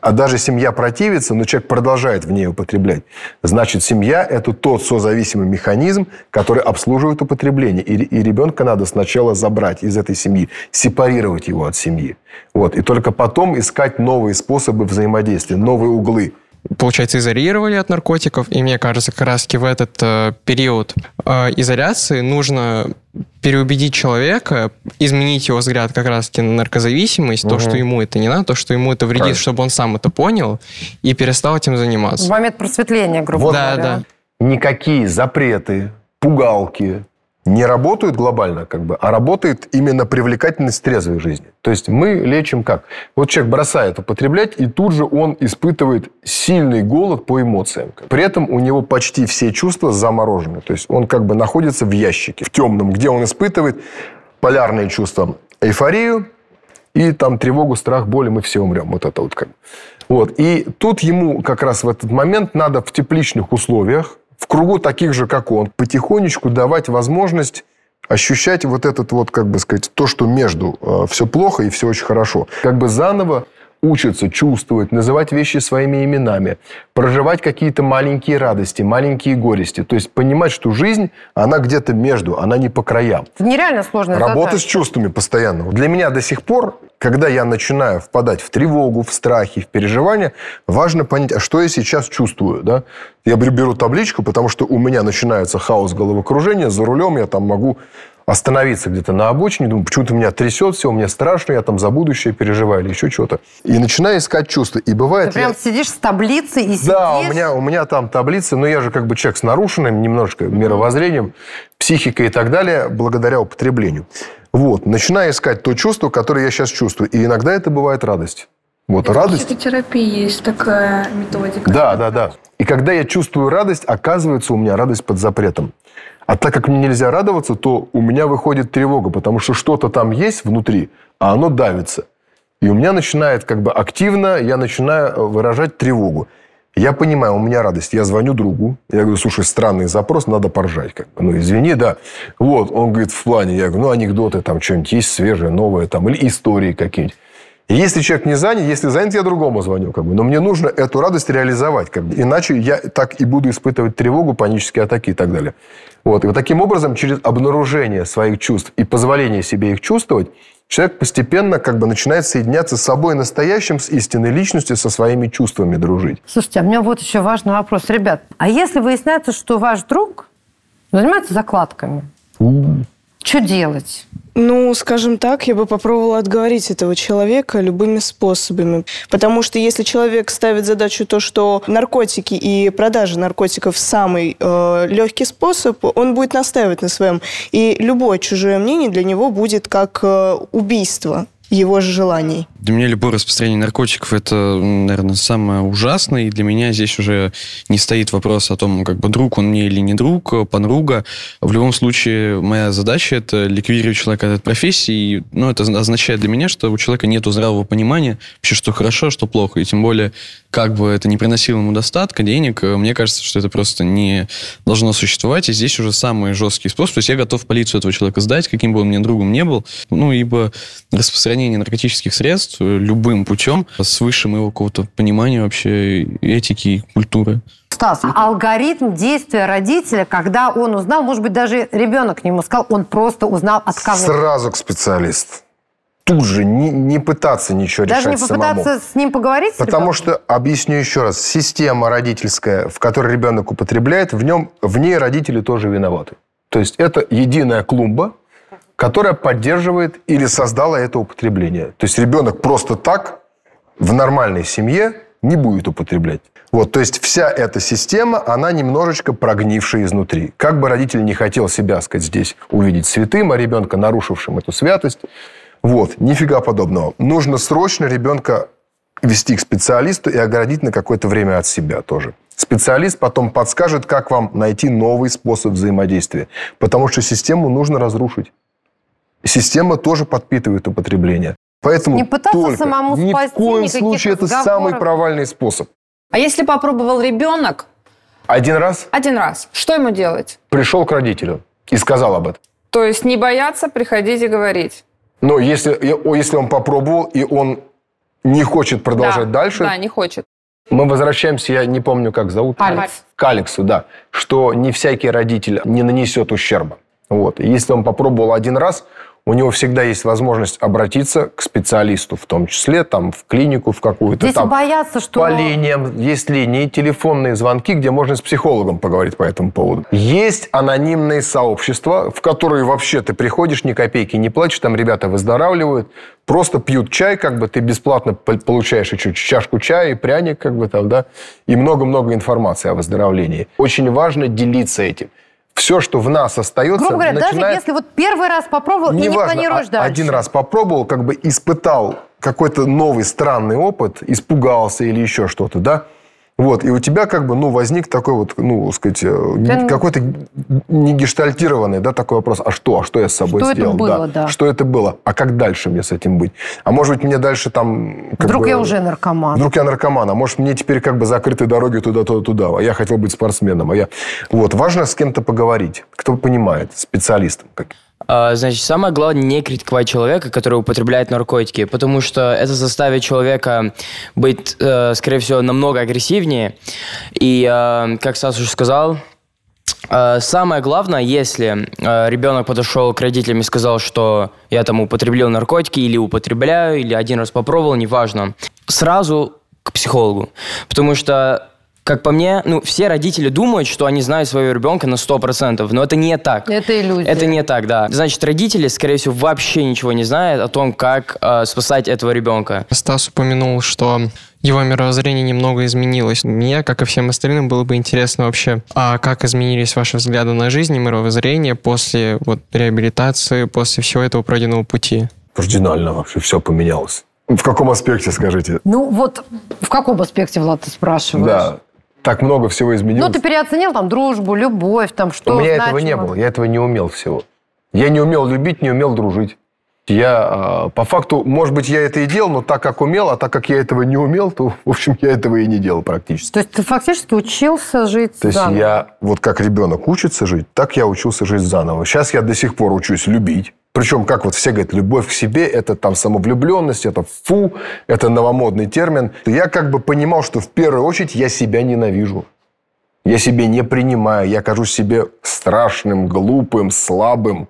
а даже семья противится, но человек продолжает в ней употреблять, значит, семья – это тот созависимый механизм, который обслуживает употребление. И, и ребенка надо сначала забрать из этой семьи, сепарировать его от семьи. Вот. И только потом искать новые способы взаимодействия, новые углы – получается, изолировали от наркотиков, и мне кажется, как раз в этот э, период э, изоляции нужно переубедить человека, изменить его взгляд как раз-таки на наркозависимость, угу. то, что ему это не надо, то, что ему это вредит, Правильно. чтобы он сам это понял и перестал этим заниматься. В момент просветления, грубо вот, говоря. Да, да. Никакие запреты, пугалки, не работают глобально, как бы, а работает именно привлекательность трезвой жизни. То есть мы лечим как? Вот человек бросает употреблять, и тут же он испытывает сильный голод по эмоциям. При этом у него почти все чувства заморожены. То есть он как бы находится в ящике, в темном, где он испытывает полярные чувства. Эйфорию и там тревогу, страх, боль, и мы все умрем. Вот это вот как. Вот. И тут ему как раз в этот момент надо в тепличных условиях в кругу таких же, как он, потихонечку давать возможность ощущать вот этот вот, как бы сказать, то, что между э, все плохо и все очень хорошо. Как бы заново учатся чувствовать, называть вещи своими именами, проживать какие-то маленькие радости, маленькие горести. То есть понимать, что жизнь, она где-то между, она не по краям. Это нереально сложно. Работа с чувствами постоянно. Для меня до сих пор, когда я начинаю впадать в тревогу, в страхи, в переживания, важно понять, а что я сейчас чувствую. Да? Я беру табличку, потому что у меня начинается хаос головокружения, за рулем я там могу остановиться где-то на обочине, думаю, почему-то меня трясет все, мне страшно, я там за будущее переживаю или еще что-то. И начинаю искать чувства. И бывает... Ты прям я... сидишь с таблицей и сидишь? Да, у меня, у меня там таблицы, но я же как бы человек с нарушенным немножко мировоззрением, психикой и так далее, благодаря употреблению. Вот, начинаю искать то чувство, которое я сейчас чувствую. И иногда это бывает радость. Вот радость. психотерапии есть такая методика. Да, да, да. И когда я чувствую радость, оказывается, у меня радость под запретом. А так как мне нельзя радоваться, то у меня выходит тревога, потому что что-то там есть внутри, а оно давится. И у меня начинает как бы активно, я начинаю э, выражать тревогу. Я понимаю, у меня радость. Я звоню другу. Я говорю, слушай, странный запрос, надо поржать. Как бы. Ну, извини, да. Вот, он говорит, в плане. Я говорю, ну, анекдоты там что-нибудь есть свежее, новое там, или истории какие-нибудь. Если человек не занят, если занят, я другому звоню. Как бы. Но мне нужно эту радость реализовать. Как бы. Иначе я так и буду испытывать тревогу, панические атаки и так далее. Вот. И вот таким образом, через обнаружение своих чувств и позволение себе их чувствовать, человек постепенно как бы начинает соединяться с собой настоящим, с истинной личностью, со своими чувствами дружить. Слушайте, а у меня вот еще важный вопрос. Ребят, а если выясняется, что ваш друг занимается закладками, что делать? Ну, скажем так, я бы попробовала отговорить этого человека любыми способами. Потому что если человек ставит задачу то, что наркотики и продажа наркотиков самый э, легкий способ, он будет настаивать на своем. И любое чужое мнение для него будет как э, убийство его же желаний. Для меня любое распространение наркотиков это, наверное, самое ужасное. И для меня здесь уже не стоит вопрос о том, как бы друг он мне или не друг, подруга. В любом случае, моя задача это ликвидировать человека от этой профессии. И, ну, это означает для меня, что у человека нет здравого понимания вообще, что хорошо, что плохо. И тем более, как бы это не приносило ему достатка, денег, мне кажется, что это просто не должно существовать. И здесь уже самый жесткий способ. То есть я готов полицию этого человека сдать, каким бы он мне другом не был. Ну, ибо распространение наркотических средств любым путем с высшим моего какого-то понимания вообще этики и культуры. Стас, алгоритм действия родителя, когда он узнал, может быть, даже ребенок к нему сказал, он просто узнал от кого Сразу к специалисту. Тут же не, не пытаться ничего Даже решать не попытаться самому. с ним поговорить? с Потому ребенком? что, объясню еще раз, система родительская, в которой ребенок употребляет, в, нем, в ней родители тоже виноваты. То есть это единая клумба, которая поддерживает или создала это употребление. То есть ребенок просто так в нормальной семье не будет употреблять. Вот, то есть вся эта система, она немножечко прогнившая изнутри. Как бы родитель не хотел себя, сказать, здесь увидеть святым, а ребенка нарушившим эту святость, вот, нифига подобного. Нужно срочно ребенка вести к специалисту и оградить на какое-то время от себя тоже. Специалист потом подскажет, как вам найти новый способ взаимодействия. Потому что систему нужно разрушить. Система тоже подпитывает употребление. Поэтому Не пытаться только, самому ни спасти, в коем случае это разговоров. самый провальный способ. А если попробовал ребенок Один раз один раз, что ему делать? пришел к родителю и сказал об этом. То есть не бояться приходить и говорить. Но если, если он попробовал, и он не хочет продолжать Да, дальше, Да, не хочет. мы возвращаемся, я не помню, как зовут. Алекс. К Алексу, да. Что не всякий родитель не нанесет ущерба. Вот. И если он попробовал один раз, у него всегда есть возможность обратиться к специалисту, в том числе там, в клинику, в какую-то Если там. боятся, что... По линиям есть линии, телефонные звонки, где можно с психологом поговорить по этому поводу. Есть анонимные сообщества, в которые вообще ты приходишь, ни копейки не платишь, там ребята выздоравливают, просто пьют чай, как бы ты бесплатно пол- получаешь еще чашку чая и пряник, как бы там, да, и много-много информации о выздоровлении. Очень важно делиться этим. Все, что в нас остается, Грубо говоря, даже начинает- если вот первый раз попробовал и не Неважно, планируешь а- дальше. один раз попробовал, как бы испытал какой-то новый странный опыт, испугался или еще что-то, да? Вот, и у тебя как бы, ну, возник такой вот, ну, сказать, э, Да, какой-то не гештальтированный, да, такой вопрос, а что, а что я с собой Что это сделал? было, да. Что это было? А как дальше мне с этим быть? А может быть, мне дальше там... Вдруг бы, я уже наркоман. Вдруг я наркоман, а может, мне теперь как бы закрыты дороги туда-туда-туда, а я хотел быть спортсменом, а я... Вот, важно с кем-то поговорить, кто понимает, специалистом. Как... А, Значит, самое главное не критиковать человека, который употребляет наркотики, потому что это заставит человека быть, э, скорее всего, намного агрессивнее. И, э, как Стас уже сказал, э, самое главное, если ребенок подошел к родителям и сказал, что я там употреблял наркотики или употребляю, или один раз попробовал, неважно, сразу к психологу. Потому что как по мне, ну, все родители думают, что они знают своего ребенка на 100%, но это не так. Это иллюзия. Это не так, да. Значит, родители, скорее всего, вообще ничего не знают о том, как э, спасать этого ребенка. Стас упомянул, что его мировоззрение немного изменилось. Мне, как и всем остальным, было бы интересно вообще, а как изменились ваши взгляды на жизнь и мировоззрение после вот реабилитации, после всего этого пройденного пути? Кардинально вообще все поменялось. В каком аспекте, скажите? Ну вот в каком аспекте, Влад, ты спрашиваешь? Да. Так много всего изменилось. Ну, ты переоценил там дружбу, любовь, там что У меня этого не значимо? было, я этого не умел всего. Я не умел любить, не умел дружить. Я, э, по факту, может быть, я это и делал, но так, как умел, а так, как я этого не умел, то, в общем, я этого и не делал практически. То есть ты фактически учился жить То есть заново? я, вот как ребенок учится жить, так я учился жить заново. Сейчас я до сих пор учусь любить. Причем, как вот все говорят, любовь к себе – это там самовлюбленность, это фу, это новомодный термин. Я как бы понимал, что в первую очередь я себя ненавижу. Я себе не принимаю, я кажусь себе страшным, глупым, слабым,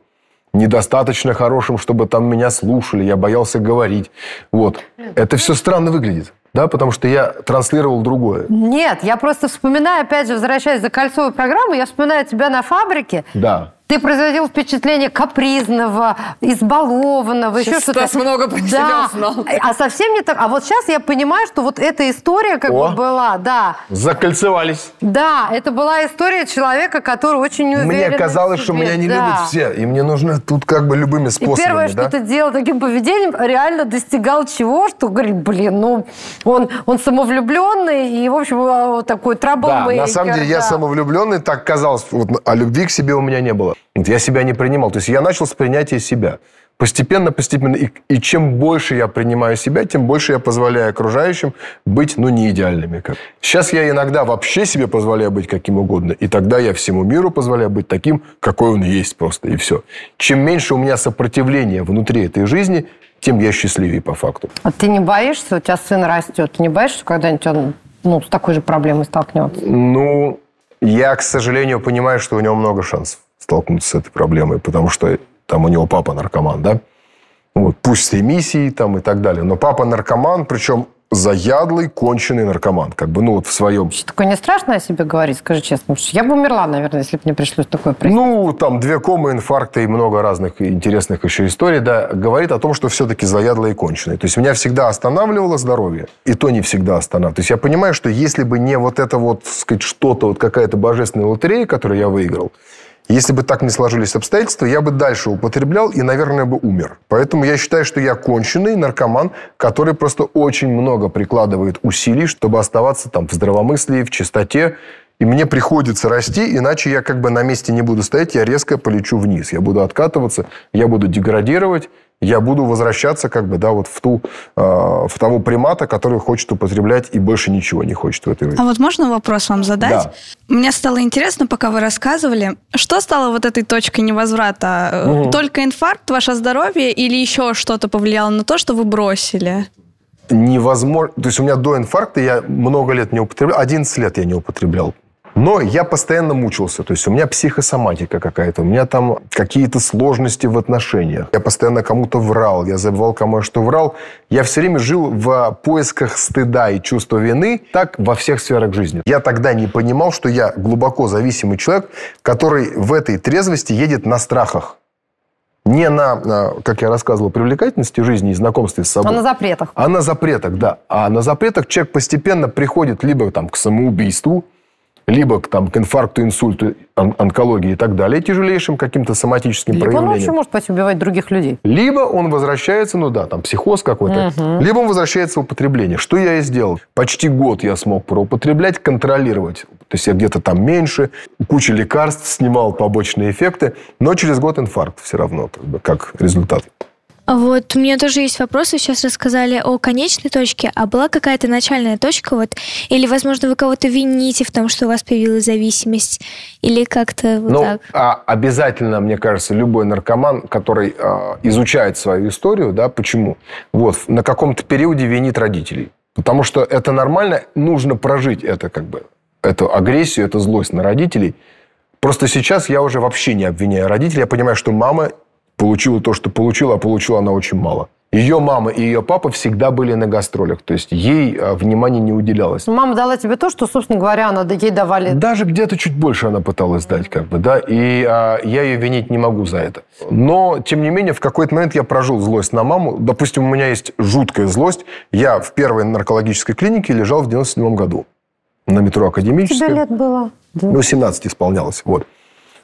недостаточно хорошим, чтобы там меня слушали, я боялся говорить. Вот. Это все странно выглядит, да, потому что я транслировал другое. Нет, я просто вспоминаю, опять же, возвращаясь за кольцовую программу, я вспоминаю тебя на фабрике. Да. Ты производил впечатление капризного, избалованного, еще Сейчас что-то. Стас много про себя узнал. А совсем не так. А вот сейчас я понимаю, что вот эта история как О. бы была, да. Закольцевались. Да, это была история человека, который очень не. Мне казалось, в что меня не да. любят все, и мне нужно тут как бы любыми И способами, первое, да? что ты делал таким поведением, реально достигал чего? Что, говорит, блин, ну, он, он самовлюбленный и, в общем, а, вот такой Да, траблмейкер. на самом деле я да. самовлюбленный, так казалось, вот, а любви к себе у меня не было. Я себя не принимал. То есть я начал с принятия себя. Постепенно, постепенно. И, и чем больше я принимаю себя, тем больше я позволяю окружающим быть, ну, не идеальными. Как. Сейчас я иногда вообще себе позволяю быть каким угодно. И тогда я всему миру позволяю быть таким, какой он есть просто. И все. Чем меньше у меня сопротивления внутри этой жизни, тем я счастливее по факту. А ты не боишься, у тебя сын растет, ты не боишься, что когда-нибудь он ну, с такой же проблемой столкнется? Ну, я, к сожалению, понимаю, что у него много шансов столкнуться с этой проблемой, потому что там у него папа наркоман, да? Вот, пусть с ремиссией там и так далее. Но папа наркоман, причем заядлый, конченый наркоман. Как бы, ну, вот в своем... Такое не страшно о себе говорить, скажи честно? Потому что я бы умерла, наверное, если бы мне пришлось такое пройти. Ну, там две комы, инфаркта и много разных интересных еще историй, да, говорит о том, что все-таки заядлый и конченый. То есть меня всегда останавливало здоровье, и то не всегда останавливало. То есть я понимаю, что если бы не вот это вот, сказать, что-то, вот какая-то божественная лотерея, которую я выиграл, если бы так не сложились обстоятельства, я бы дальше употреблял и, наверное, бы умер. Поэтому я считаю, что я конченый наркоман, который просто очень много прикладывает усилий, чтобы оставаться там в здравомыслии, в чистоте. И мне приходится расти, иначе я как бы на месте не буду стоять, я резко полечу вниз. Я буду откатываться, я буду деградировать, я буду возвращаться как бы, да, вот в, ту, э, в того примата, который хочет употреблять и больше ничего не хочет в этой жизни. А вот можно вопрос вам задать? Да. Мне стало интересно, пока вы рассказывали, что стало вот этой точкой невозврата? Мгм. Только инфаркт, ваше здоровье или еще что-то повлияло на то, что вы бросили? невозможно... То есть у меня до инфаркта я много лет не употреблял, 11 лет я не употреблял. Но я постоянно мучился. То есть у меня психосоматика какая-то, у меня там какие-то сложности в отношениях. Я постоянно кому-то врал, я забывал кому я что врал. Я все время жил в поисках стыда и чувства вины, так во всех сферах жизни. Я тогда не понимал, что я глубоко зависимый человек, который в этой трезвости едет на страхах. Не на, на, как я рассказывал, привлекательности жизни и знакомстве с А собой. на запретах? А на запретах, да. А на запретах человек постепенно приходит либо там, к самоубийству, либо к, там, к инфаркту, инсульту, он- онкологии и так далее, тяжелейшим каким-то соматическим Либо он проявлениям. вообще может пойти убивать других людей. Либо он возвращается, ну да, там психоз какой-то, Мгм. либо он возвращается в употребление. Что я и сделал. Почти год я смог проупотреблять, контролировать. То есть я где-то там меньше, куча лекарств, снимал побочные эффекты, но через год инфаркт все равно, как, бы, как результат. Вот у меня тоже есть вопросы. Сейчас рассказали о конечной точке, а была какая-то начальная точка, вот, или, возможно, вы кого-то вините в том, что у вас появилась зависимость, или как-то вот Ну, так. а обязательно, мне кажется, любой наркоман, который а, изучает свою историю, да, почему? Вот, на каком-то периоде винит родителей. Потому что это нормально, нужно прожить это как бы, эту агрессию, эту злость на родителей. Просто сейчас я уже вообще не обвиняю родителей. Я понимаю, что мама получила то, что получила, а получила она очень мало. Ее мама и ее папа всегда были на гастролях. То есть ей а, внимания не уделялось. Мама дала тебе то, что, собственно говоря, она ей давали. Даже где-то чуть больше она пыталась дать, как бы, да, и а, я ее винить не могу за это. Но, тем не менее, в какой-то момент я прожил злость на маму. Допустим, у меня есть жуткая злость. Я в первой наркологической клинике лежал в 97 году на метро Академической. Тебе лет было? Да. Ну, 17 исполнялось, вот.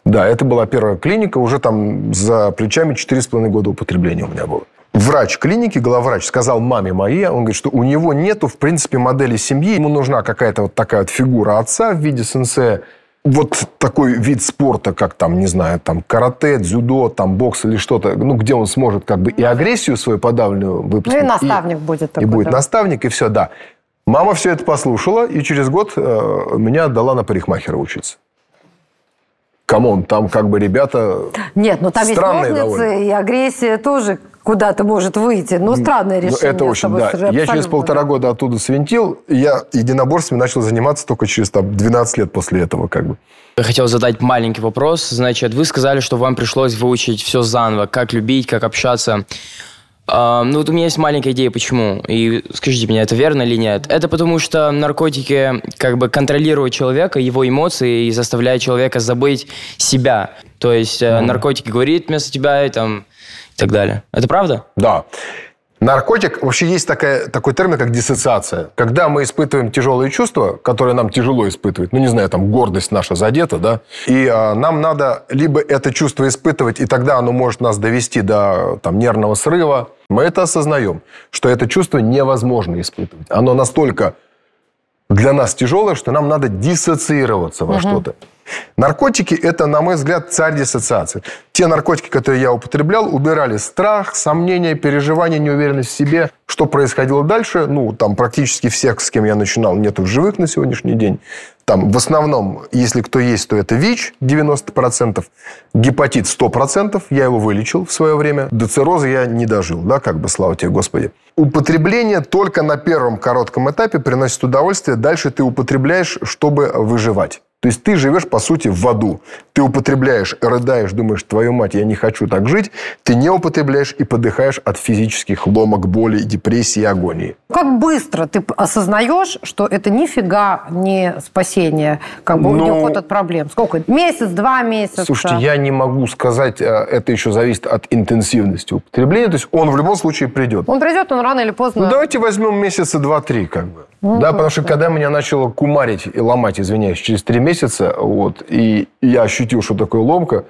Да, это была первая клиника, уже там за плечами 4,5 года употребления у меня было. врач клиники, главврач, сказал маме моей, он говорит, что у него нету, в принципе, модели семьи. Ему нужна какая-то вот такая вот фигура отца в виде сенсея. Вот такой вид спорта, как там, не знаю, там карате, дзюдо, там бокс или что-то, ну, где он сможет как бы и агрессию свою подавленную Ну выплеснуть. и наставник будет И такой. будет да. наставник, и все, да. Мама все это послушала, и через год э, меня отдала на парикмахера учиться. Come on, там как бы ребята... Нет, ну там есть довольно. и агрессия тоже куда-то может выйти. Ну, странное Ну, решение. это очень, да. Я через полтора да. года оттуда свинтил. и Я единоборствами начал заниматься только через там, 12 лет после этого. Как бы. Я хотел задать маленький вопрос. Значит, вы сказали, что вам пришлось выучить все заново, как любить, как общаться. Ну, вот у меня есть маленькая идея, почему. И скажите мне, это верно или нет? Это потому, что наркотики как бы контролируют человека, его эмоции и заставляют человека забыть себя. То есть э, наркотики говорит вместо тебя и там и так далее. Это правда? Да. Наркотик, вообще есть такая, такой термин, как диссоциация. Когда мы испытываем тяжелые чувства, которые нам тяжело испытывать, ну, не знаю, там, гордость наша задета, да, и а, нам надо либо это чувство испытывать, и тогда оно может нас довести до там, нервного срыва, мы это осознаем, что это чувство невозможно испытывать. Оно настолько для нас тяжелое, что нам надо диссоциироваться во Мгм. что-то. Наркотики – это, на мой взгляд, царь диссоциации. Те наркотики, которые я употреблял, убирали страх, сомнения, переживания, неуверенность в себе. Что происходило дальше? Ну, там практически всех, с кем я начинал, нету в живых на сегодняшний день. Там в основном, если кто есть, то это ВИЧ 90%, гепатит 100%, я его вылечил в свое время. До цирроза я не дожил, да, как бы, слава тебе, Господи. Употребление только на первом коротком этапе приносит удовольствие, дальше ты употребляешь, чтобы выживать. То есть ты живешь, по сути, в аду. Ты употребляешь, рыдаешь, думаешь, твою мать, я не хочу так жить. Ты не употребляешь и подыхаешь от физических ломок, боли, депрессии и агонии. Как быстро ты осознаешь, что это нифига не спасение, как бы Ну- не уход от проблем? Сколько? Месяц, два месяца? Слушайте, я не могу сказать, э, это еще зависит от интенсивности употребления. То есть он в любом случае придет. Он придет, он рано или поздно... Ну, давайте возьмем месяца два-три, как бы. Ну, да, потому что когда меня начало кумарить и ломать, извиняюсь, через три месяца, вот, и я ощутил, что такое ломка,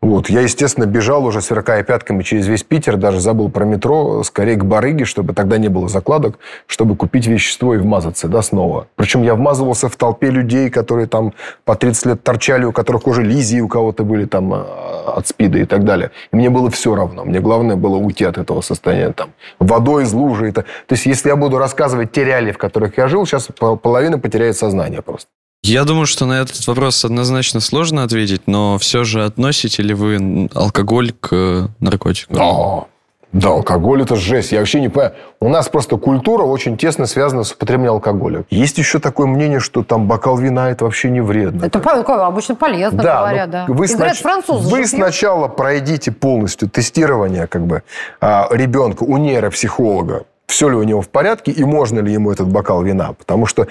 вот, я, естественно, бежал уже сверкая пятками через весь Питер, даже забыл про метро, скорее к барыге, чтобы тогда не было закладок, чтобы купить вещество и вмазаться, да, снова. Причем я вмазывался в толпе людей, которые там по 30 лет торчали, у которых уже лизии у кого-то были там а, от спида и так далее. И мне было все равно. Мне главное было уйти от этого состояния там. Водой из лужи. Это... То есть, если я буду рассказывать те реалии, в которых я жил, сейчас пол- половина потеряет сознание просто. Я думаю, что на этот вопрос однозначно сложно ответить, но все же относите ли вы алкоголь к э, наркотику? Да. Да, алкоголь это жесть. Я вообще не понимаю. У нас просто культура очень тесно связана с употреблением алкоголя. Есть еще такое мнение, что там бокал вина это вообще не вредно. Это обычно полезно, Да, говорят, ну, да. Вы, снач- французы вы сначала пройдите полностью тестирование как бы, а, ребенка у нейропсихолога, все ли у него в порядке и можно ли ему этот бокал вина. Потому что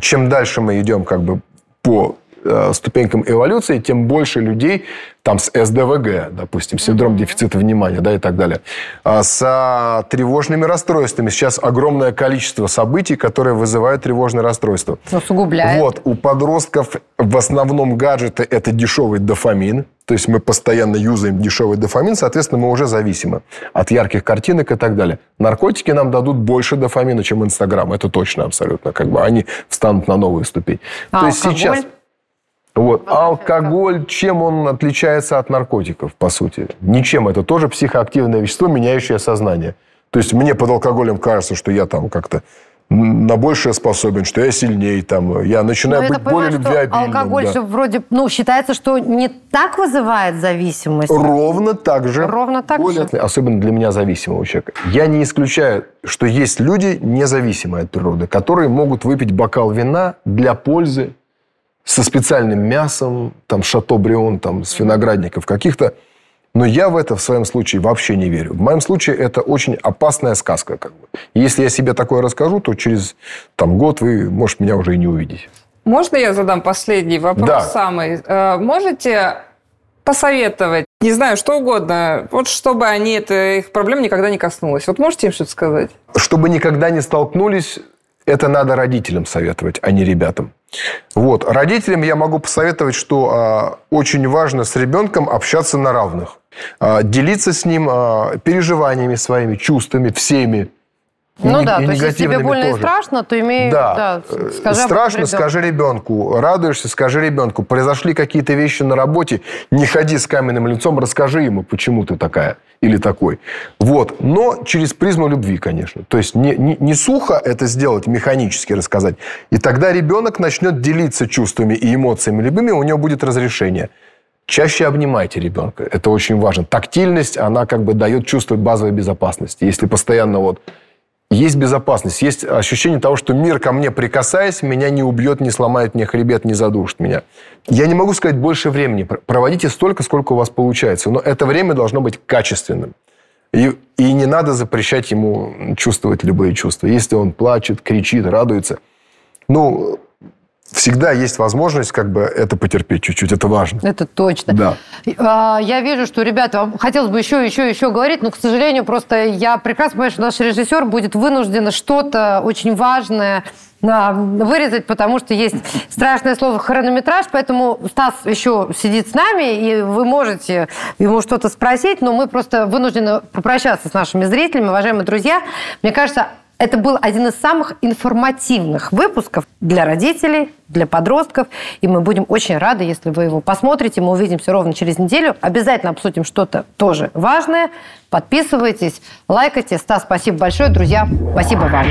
чем дальше мы идем как бы по э, ступенькам эволюции, тем больше людей там с СДВГ, допустим, синдром дефицита внимания, да, и так далее, а с тревожными расстройствами. Сейчас огромное количество событий, которые вызывают тревожные расстройства. Усугубляет. Вот, у подростков в основном гаджеты – это дешевый дофамин. То есть мы постоянно юзаем дешевый дофамин, соответственно, мы уже зависимы от ярких картинок и так далее. Наркотики нам дадут больше дофамина, чем Инстаграм. Это точно абсолютно. Как бы они встанут на новую ступень. А То есть алкоголь? сейчас... Вот. Алкоголь, чем он отличается от наркотиков, по сути? Ничем. Это тоже психоактивное вещество, меняющее сознание. То есть мне под алкоголем кажется, что я там как-то на большее способен, что я сильнее, там, я начинаю Ну, быть более любвеобильным. алкоголь да. же вроде, ну, считается, что не так вызывает зависимость. Ровно так же. Ровно так же. Особенно для меня зависимого человека. Я не исключаю, что есть люди, независимые от природы, которые могут выпить бокал вина для пользы со специальным мясом, там, шато-брион, там, с виноградников каких-то. Но я в это в своем случае вообще не верю. В моем случае это очень опасная сказка. Как бы. Если я себе такое расскажу, то через там, год вы, может, меня уже и не увидите. Можно я задам последний вопрос Да. самый? Э, Можете посоветовать, не знаю, что угодно, вот чтобы они, это, их проблем никогда не коснулось. Вот можете им что-то сказать? Чтобы никогда не столкнулись, это надо родителям советовать, а не ребятам. Вот. Родителям я могу посоветовать, что а, очень важно с ребенком общаться на равных. А, делиться с ним а, переживаниями своими, чувствами, всеми. И Ну не- да, и то есть если тебе больно и тоже. страшно, то имей... Да. да, Э, скажи Страшно, ребенку. скажи ребенку. Радуешься, скажи ребенку. Произошли какие-то вещи на работе, не ходи с каменным лицом, расскажи ему, почему ты такая или такой. Вот. Но через призму любви, конечно. То есть не, не, не сухо это сделать, механически рассказать. И тогда ребенок начнет делиться чувствами и эмоциями любыми, у него будет разрешение. Чаще обнимайте ребенка. Это очень важно. Тактильность, она как бы дает чувство базовой безопасности. Если постоянно вот есть безопасность, есть ощущение того, что мир ко мне прикасаясь, меня не убьет, не сломает мне хребет, не задушит меня. Я не могу сказать больше времени. Пр- Проводите столько, сколько у вас получается. Но это время должно быть качественным. И, и не надо запрещать ему чувствовать любые чувства. Если он плачет, кричит, радуется, ну, всегда есть возможность как бы это потерпеть чуть-чуть. Это важно. Это точно. Да. А, Я вижу, что, ребята, вам хотелось бы еще, еще, еще говорить, но, к сожалению, просто я прекрасно понимаю, что наш режиссер будет вынужден что-то очень важное вырезать, потому что есть страшное слово хронометраж, поэтому Стас еще сидит с нами, и вы можете ему что-то спросить, но мы просто вынуждены попрощаться с нашими зрителями. Уважаемые друзья, мне кажется, это был один из самых информативных выпусков для родителей, для подростков. И мы будем очень рады, если вы его посмотрите. Мы увидимся ровно через неделю. Обязательно обсудим что-то тоже важное. Подписывайтесь, лайкайте. Стас, спасибо большое. Друзья, спасибо вам.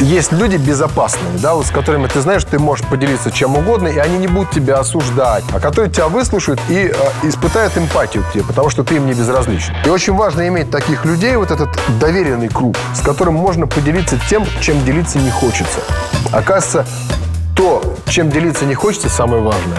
Есть люди безопасные, да, вот с которыми ты знаешь, ты можешь поделиться чем угодно, и они не будут тебя осуждать, а которые тебя выслушают и э, испытают эмпатию к тебе, потому что ты им не безразличен. И очень важно иметь таких людей, вот этот доверенный круг, с которым можно поделиться тем, чем делиться не хочется. Оказывается, то, чем делиться не хочется, самое важное.